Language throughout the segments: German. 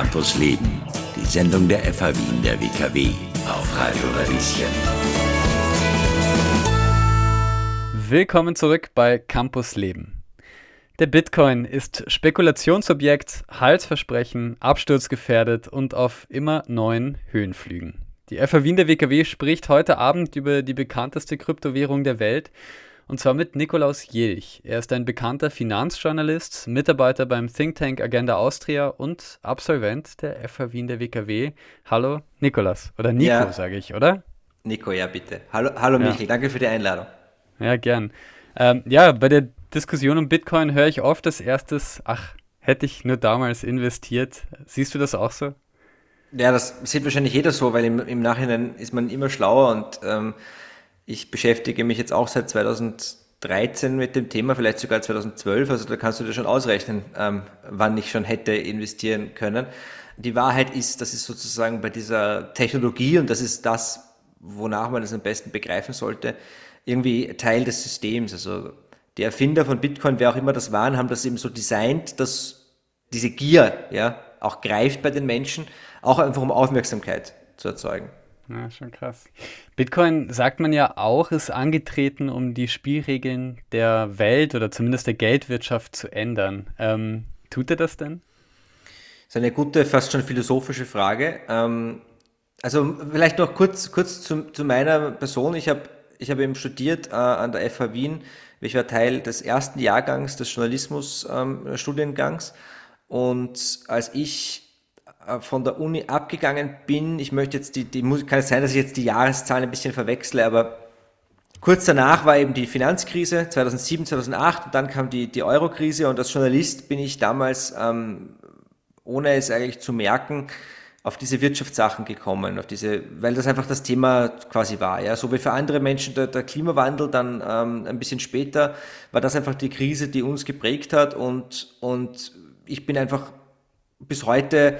Campus Leben, die Sendung der FH Wien der WKW auf Radio Radieschen. Willkommen zurück bei Campus Leben. Der Bitcoin ist Spekulationsobjekt, Halsversprechen, absturzgefährdet und auf immer neuen Höhenflügen. Die FH Wien der WKW spricht heute Abend über die bekannteste Kryptowährung der Welt und zwar mit Nikolaus Jelch. Er ist ein bekannter Finanzjournalist, Mitarbeiter beim Think Tank Agenda Austria und Absolvent der FH Wien der WKW. Hallo Nikolas oder Nico, ja. sage ich, oder? Nico, ja bitte. Hallo, hallo Michael, ja. danke für die Einladung. Ja, gern. Ähm, ja, bei der Diskussion um Bitcoin höre ich oft als erstes, ach, hätte ich nur damals investiert. Siehst du das auch so? Ja, das sieht wahrscheinlich jeder so, weil im, im Nachhinein ist man immer schlauer und ähm, ich beschäftige mich jetzt auch seit 2013 mit dem Thema, vielleicht sogar 2012, also da kannst du dir schon ausrechnen, ähm, wann ich schon hätte investieren können. Die Wahrheit ist, dass es sozusagen bei dieser Technologie, und das ist das, wonach man es am besten begreifen sollte, irgendwie Teil des Systems. Also die Erfinder von Bitcoin, wer auch immer das waren, haben das eben so designt, dass diese Gier ja auch greift bei den Menschen, auch einfach um Aufmerksamkeit zu erzeugen. Ja, schon krass. Bitcoin, sagt man ja auch, ist angetreten, um die Spielregeln der Welt oder zumindest der Geldwirtschaft zu ändern. Ähm, tut er das denn? Das ist eine gute, fast schon philosophische Frage. Ähm, also vielleicht noch kurz, kurz zu, zu meiner Person. Ich habe ich hab eben studiert äh, an der FH Wien. Ich war Teil des ersten Jahrgangs des Journalismus-Studiengangs. Ähm, und als ich von der Uni abgegangen bin. Ich möchte jetzt die, die kann es sein, dass ich jetzt die Jahreszahlen ein bisschen verwechsle, aber kurz danach war eben die Finanzkrise 2007, 2008 und dann kam die, die Euro-Krise und als Journalist bin ich damals, ähm, ohne es eigentlich zu merken, auf diese Wirtschaftssachen gekommen, auf diese, weil das einfach das Thema quasi war. Ja, so wie für andere Menschen der, der Klimawandel, dann ähm, ein bisschen später war das einfach die Krise, die uns geprägt hat und, und ich bin einfach bis heute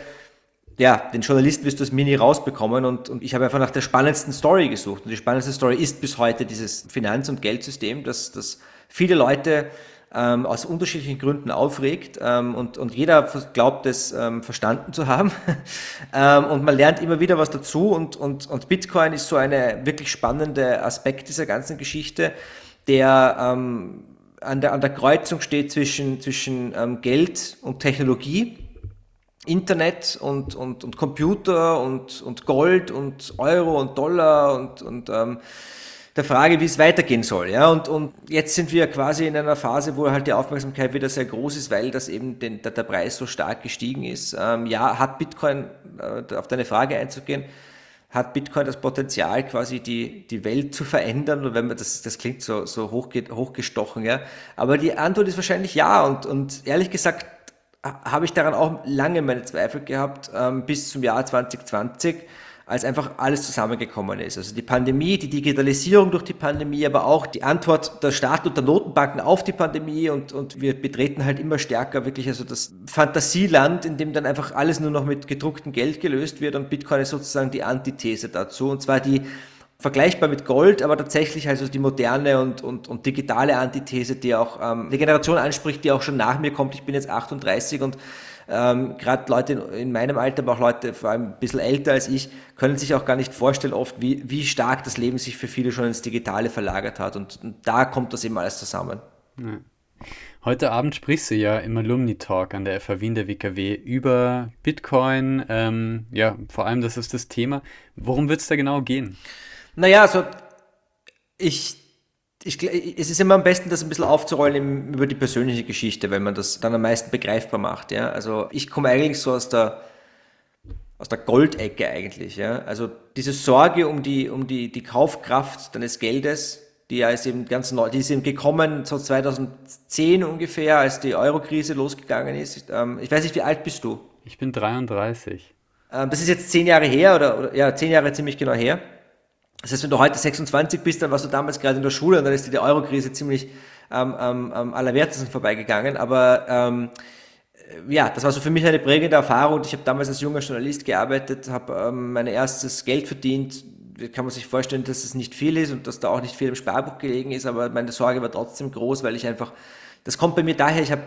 ja, den Journalisten wirst du das Mini rausbekommen und, und ich habe einfach nach der spannendsten Story gesucht. Und die spannendste Story ist bis heute dieses Finanz- und Geldsystem, das, das viele Leute ähm, aus unterschiedlichen Gründen aufregt ähm, und, und jeder glaubt es ähm, verstanden zu haben. ähm, und man lernt immer wieder was dazu und, und, und Bitcoin ist so eine wirklich spannende Aspekt dieser ganzen Geschichte, der ähm, an, der, an der Kreuzung steht zwischen, zwischen ähm, Geld und Technologie Internet und, und, und Computer und, und Gold und Euro und Dollar und, und ähm, der Frage, wie es weitergehen soll. Ja? Und, und jetzt sind wir quasi in einer Phase, wo halt die Aufmerksamkeit wieder sehr groß ist, weil das eben den, der, der Preis so stark gestiegen ist. Ähm, ja, hat Bitcoin, äh, auf deine Frage einzugehen, hat Bitcoin das Potenzial, quasi die, die Welt zu verändern? Und wenn man das, das klingt so, so hoch, hochgestochen, ja. Aber die Antwort ist wahrscheinlich ja. Und, und ehrlich gesagt, habe ich daran auch lange meine Zweifel gehabt, ähm, bis zum Jahr 2020, als einfach alles zusammengekommen ist. Also die Pandemie, die Digitalisierung durch die Pandemie, aber auch die Antwort der Staaten und der Notenbanken auf die Pandemie und, und wir betreten halt immer stärker wirklich also das Fantasieland, in dem dann einfach alles nur noch mit gedrucktem Geld gelöst wird und Bitcoin ist sozusagen die Antithese dazu. Und zwar die vergleichbar mit Gold, aber tatsächlich also die moderne und, und, und digitale Antithese, die auch ähm, die Generation anspricht, die auch schon nach mir kommt. Ich bin jetzt 38 und ähm, gerade Leute in, in, meinem Alter, aber auch Leute vor allem ein bisschen älter als ich, können sich auch gar nicht vorstellen oft, wie, wie stark das Leben sich für viele schon ins Digitale verlagert hat. Und, und da kommt das eben alles zusammen. Heute Abend sprichst du ja im Alumni Talk an der FH Wien der WKW über Bitcoin. Ähm, ja, vor allem das ist das Thema. Worum wird es da genau gehen? Naja, also ich, ich, es ist immer am besten, das ein bisschen aufzurollen im, über die persönliche Geschichte, weil man das dann am meisten begreifbar macht. Ja? Also ich komme eigentlich so aus der, aus der Goldecke eigentlich. Ja? Also diese Sorge um die, um die, die Kaufkraft deines Geldes, die ja ist eben ganz neu, die ist eben gekommen so 2010 ungefähr, als die Euro-Krise losgegangen ist. Ähm, ich weiß nicht, wie alt bist du? Ich bin 33. Ähm, das ist jetzt zehn Jahre her oder, oder ja, zehn Jahre ziemlich genau her. Das heißt, wenn du heute 26 bist, dann warst du damals gerade in der Schule und dann ist dir die Euro-Krise ziemlich ähm, ähm, am allerwertesten vorbeigegangen. Aber ähm, ja, das war so für mich eine prägende Erfahrung. Ich habe damals als junger Journalist gearbeitet, habe ähm, mein erstes Geld verdient. Kann man sich vorstellen, dass es nicht viel ist und dass da auch nicht viel im Sparbuch gelegen ist, aber meine Sorge war trotzdem groß, weil ich einfach, das kommt bei mir daher, ich habe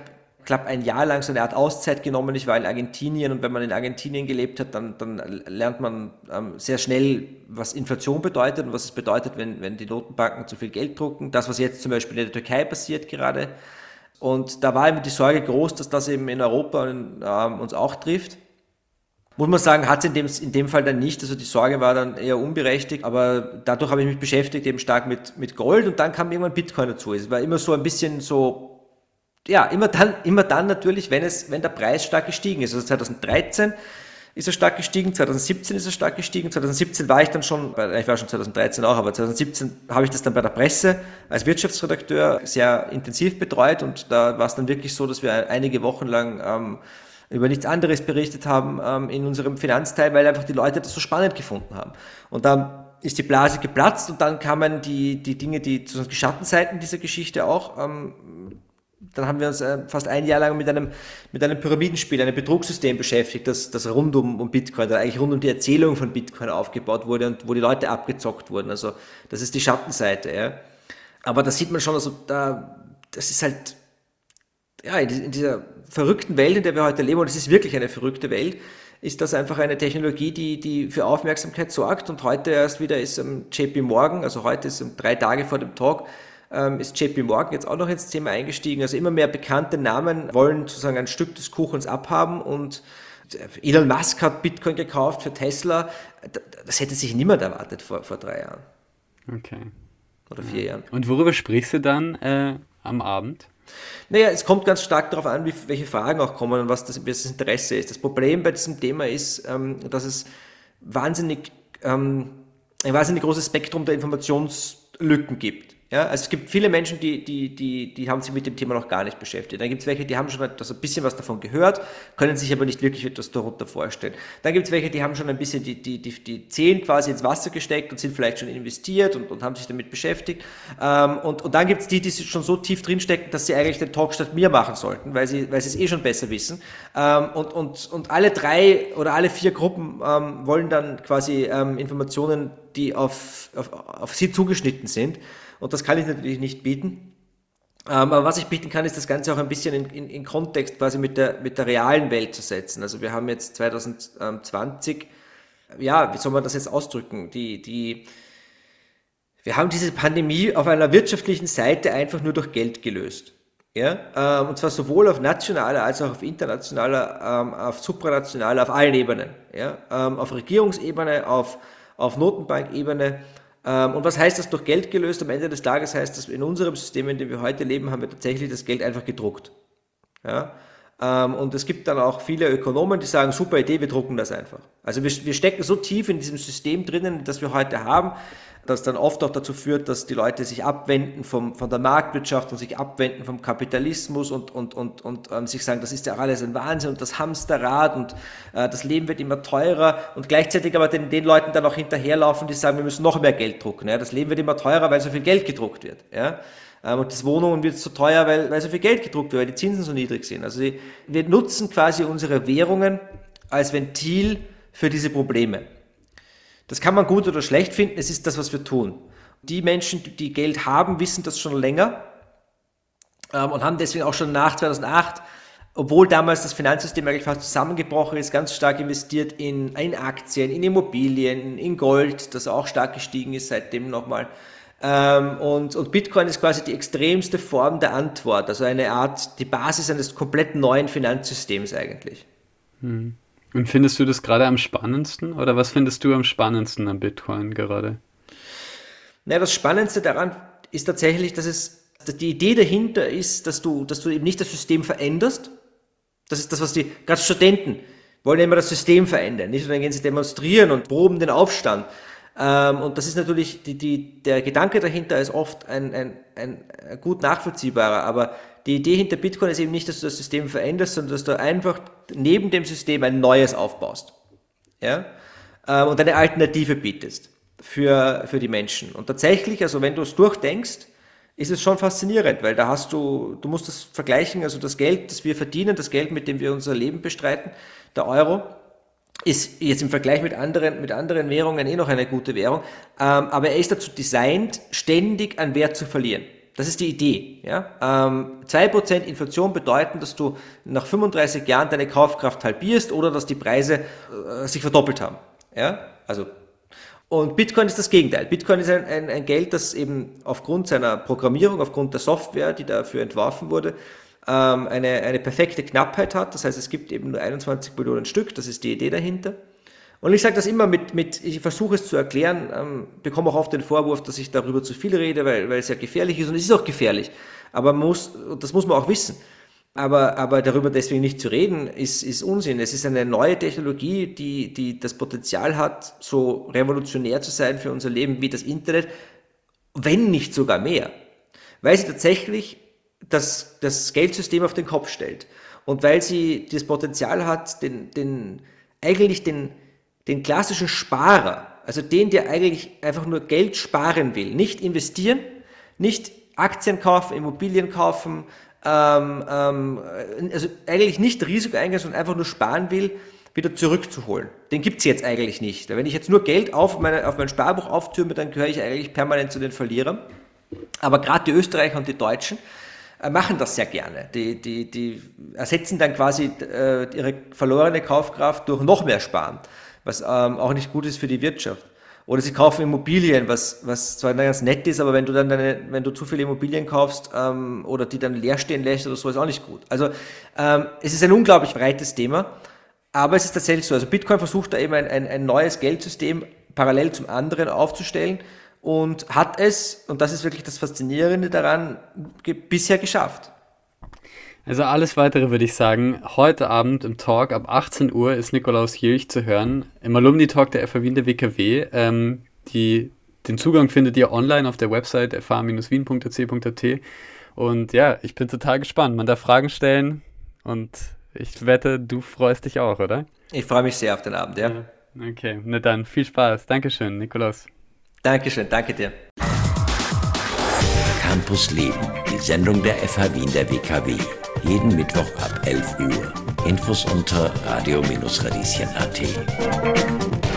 knapp ein Jahr lang so eine Art Auszeit genommen. Ich war in Argentinien und wenn man in Argentinien gelebt hat, dann, dann lernt man ähm, sehr schnell, was Inflation bedeutet und was es bedeutet, wenn, wenn die Notenbanken zu viel Geld drucken. Das, was jetzt zum Beispiel in der Türkei passiert gerade. Und da war eben die Sorge groß, dass das eben in Europa ähm, uns auch trifft. Muss man sagen, hat es in dem, in dem Fall dann nicht. Also die Sorge war dann eher unberechtigt, aber dadurch habe ich mich beschäftigt eben stark mit, mit Gold und dann kam irgendwann Bitcoin dazu. Es war immer so ein bisschen so ja, immer dann, immer dann natürlich, wenn es, wenn der Preis stark gestiegen ist. Also 2013 ist er stark gestiegen, 2017 ist er stark gestiegen, 2017 war ich dann schon, ich war schon 2013 auch, aber 2017 habe ich das dann bei der Presse als Wirtschaftsredakteur sehr intensiv betreut und da war es dann wirklich so, dass wir einige Wochen lang ähm, über nichts anderes berichtet haben ähm, in unserem Finanzteil, weil einfach die Leute das so spannend gefunden haben. Und dann ist die Blase geplatzt und dann kamen die, die Dinge, die, die Schattenseiten dieser Geschichte auch ähm, dann haben wir uns äh, fast ein Jahr lang mit einem, mit einem Pyramidenspiel, einem Betrugssystem beschäftigt, das, das rund um, um Bitcoin, das eigentlich rund um die Erzählung von Bitcoin aufgebaut wurde und wo die Leute abgezockt wurden. Also das ist die Schattenseite. Ja. Aber da sieht man schon, also da, das ist halt, ja, in dieser verrückten Welt, in der wir heute leben, und es ist wirklich eine verrückte Welt, ist das einfach eine Technologie, die, die für Aufmerksamkeit sorgt. Und heute erst wieder ist um, JP Morgan, also heute ist um drei Tage vor dem Talk, ähm, ist JP Morgan jetzt auch noch ins Thema eingestiegen. Also immer mehr bekannte Namen wollen sozusagen ein Stück des Kuchens abhaben und Elon Musk hat Bitcoin gekauft für Tesla. Das hätte sich niemand erwartet vor, vor drei Jahren. Okay. Oder vier Jahren. Und worüber sprichst du dann äh, am Abend? Naja, es kommt ganz stark darauf an, wie, welche Fragen auch kommen und was das, das Interesse ist. Das Problem bei diesem Thema ist, ähm, dass es wahnsinnig, ähm, ein wahnsinnig großes Spektrum der Informationslücken gibt. Ja, also es gibt viele Menschen, die, die, die, die haben sich mit dem Thema noch gar nicht beschäftigt. Dann gibt es welche, die haben schon also ein bisschen was davon gehört, können sich aber nicht wirklich etwas darunter vorstellen. Dann gibt es welche, die haben schon ein bisschen die, die, die, die Zehen quasi ins Wasser gesteckt und sind vielleicht schon investiert und, und haben sich damit beschäftigt. Ähm, und, und dann gibt es die, die schon so tief drinstecken, dass sie eigentlich den Talk statt mir machen sollten, weil sie, weil sie es eh schon besser wissen. Ähm, und, und, und alle drei oder alle vier Gruppen ähm, wollen dann quasi ähm, Informationen, die auf, auf, auf sie zugeschnitten sind. Und das kann ich natürlich nicht bieten. Ähm, aber was ich bieten kann, ist das Ganze auch ein bisschen in, in, in, Kontext quasi mit der, mit der realen Welt zu setzen. Also wir haben jetzt 2020, ja, wie soll man das jetzt ausdrücken? Die, die, wir haben diese Pandemie auf einer wirtschaftlichen Seite einfach nur durch Geld gelöst. Ja, ähm, und zwar sowohl auf nationaler als auch auf internationaler, ähm, auf supranationaler, auf allen Ebenen. Ja, auf Regierungsebene, auf, auf Notenbankebene und was heißt das durch Geld gelöst? Am Ende des Tages heißt das, in unserem System, in dem wir heute leben, haben wir tatsächlich das Geld einfach gedruckt. Ja? Ähm, und es gibt dann auch viele Ökonomen, die sagen, super Idee, wir drucken das einfach. Also wir, wir stecken so tief in diesem System drinnen, das wir heute haben, das dann oft auch dazu führt, dass die Leute sich abwenden vom, von der Marktwirtschaft und sich abwenden vom Kapitalismus und, und, und, und ähm, sich sagen, das ist ja alles ein Wahnsinn und das Hamsterrad und äh, das Leben wird immer teurer und gleichzeitig aber den, den Leuten dann auch hinterherlaufen, die sagen, wir müssen noch mehr Geld drucken. Ja? Das Leben wird immer teurer, weil so viel Geld gedruckt wird. Ja? Ähm, und das Wohnungen wird so teuer, weil, weil so viel Geld gedruckt wird, weil die Zinsen so niedrig sind. Also wir nutzen quasi unsere Währungen als Ventil für diese Probleme. Das kann man gut oder schlecht finden, es ist das, was wir tun. Die Menschen, die Geld haben, wissen das schon länger ähm, und haben deswegen auch schon nach 2008, obwohl damals das Finanzsystem eigentlich fast zusammengebrochen ist, ganz stark investiert in, in Aktien, in Immobilien, in Gold, das auch stark gestiegen ist seitdem nochmal. Ähm, und, und Bitcoin ist quasi die extremste Form der Antwort, also eine Art, die Basis eines komplett neuen Finanzsystems eigentlich. Hm. Und findest du das gerade am spannendsten oder was findest du am spannendsten am Bitcoin gerade? Naja, das Spannendste daran ist tatsächlich, dass es dass die Idee dahinter ist, dass du, dass du eben nicht das System veränderst. Das ist das, was die gerade Studenten wollen immer das System verändern. Nicht? Und dann gehen sie demonstrieren und proben den Aufstand. Ähm, und das ist natürlich, die, die, der Gedanke dahinter ist oft ein, ein, ein gut nachvollziehbarer, aber die Idee hinter Bitcoin ist eben nicht, dass du das System veränderst, sondern dass du einfach neben dem System ein neues aufbaust. Ja? Ähm, und eine Alternative bietest für, für die Menschen. Und tatsächlich, also wenn du es durchdenkst, ist es schon faszinierend, weil da hast du, du musst das vergleichen, also das Geld, das wir verdienen, das Geld, mit dem wir unser Leben bestreiten, der Euro, ist jetzt im Vergleich mit anderen, mit anderen Währungen eh noch eine gute Währung, ähm, aber er ist dazu designt, ständig an Wert zu verlieren. Das ist die Idee. Ja? Ähm, 2% Inflation bedeuten, dass du nach 35 Jahren deine Kaufkraft halbierst oder dass die Preise äh, sich verdoppelt haben. Ja? Also, und Bitcoin ist das Gegenteil. Bitcoin ist ein, ein, ein Geld, das eben aufgrund seiner Programmierung, aufgrund der Software, die dafür entworfen wurde, ähm, eine, eine perfekte Knappheit hat. Das heißt, es gibt eben nur 21 Millionen Stück. Das ist die Idee dahinter. Und ich sage das immer mit, mit ich versuche es zu erklären, ähm, bekomme auch oft den Vorwurf, dass ich darüber zu viel rede, weil, weil es ja gefährlich ist und es ist auch gefährlich. Aber muss, das muss man auch wissen. Aber, aber darüber deswegen nicht zu reden, ist, ist Unsinn. Es ist eine neue Technologie, die, die das Potenzial hat, so revolutionär zu sein für unser Leben wie das Internet, wenn nicht sogar mehr. Weil sie tatsächlich das, das Geldsystem auf den Kopf stellt. Und weil sie das Potenzial hat, den, den, eigentlich den, den klassischen Sparer, also den, der eigentlich einfach nur Geld sparen will, nicht investieren, nicht Aktien kaufen, Immobilien kaufen, ähm, ähm, also eigentlich nicht Risiko eingehen, sondern einfach nur sparen will, wieder zurückzuholen. Den gibt es jetzt eigentlich nicht. Wenn ich jetzt nur Geld auf, meine, auf mein Sparbuch auftürme, dann gehöre ich eigentlich permanent zu den Verlierern. Aber gerade die Österreicher und die Deutschen äh, machen das sehr gerne. Die, die, die ersetzen dann quasi äh, ihre verlorene Kaufkraft durch noch mehr Sparen was ähm, auch nicht gut ist für die Wirtschaft. Oder sie kaufen Immobilien, was, was zwar ganz nett ist, aber wenn du dann deine, wenn du zu viele Immobilien kaufst ähm, oder die dann leer stehen lässt oder so, ist auch nicht gut. Also ähm, es ist ein unglaublich breites Thema, aber es ist tatsächlich so. Also Bitcoin versucht da eben ein, ein, ein neues Geldsystem parallel zum anderen aufzustellen und hat es, und das ist wirklich das Faszinierende daran, bisher geschafft. Also alles weitere würde ich sagen. Heute Abend im Talk ab 18 Uhr ist Nikolaus Jilch zu hören. Im Alumni-Talk der FA Wien der WKW. Ähm, die, den Zugang findet ihr online auf der Website fa-wien.ac.at. Und ja, ich bin total gespannt. Man darf Fragen stellen und ich wette, du freust dich auch, oder? Ich freue mich sehr auf den Abend, ja. ja okay, na dann, viel Spaß. Dankeschön, Nikolaus. Dankeschön, danke dir. Campus Leben, die Sendung der FH Wien der WKW. Jeden Mittwoch ab 11 Uhr. Infos unter radio-radieschen.at.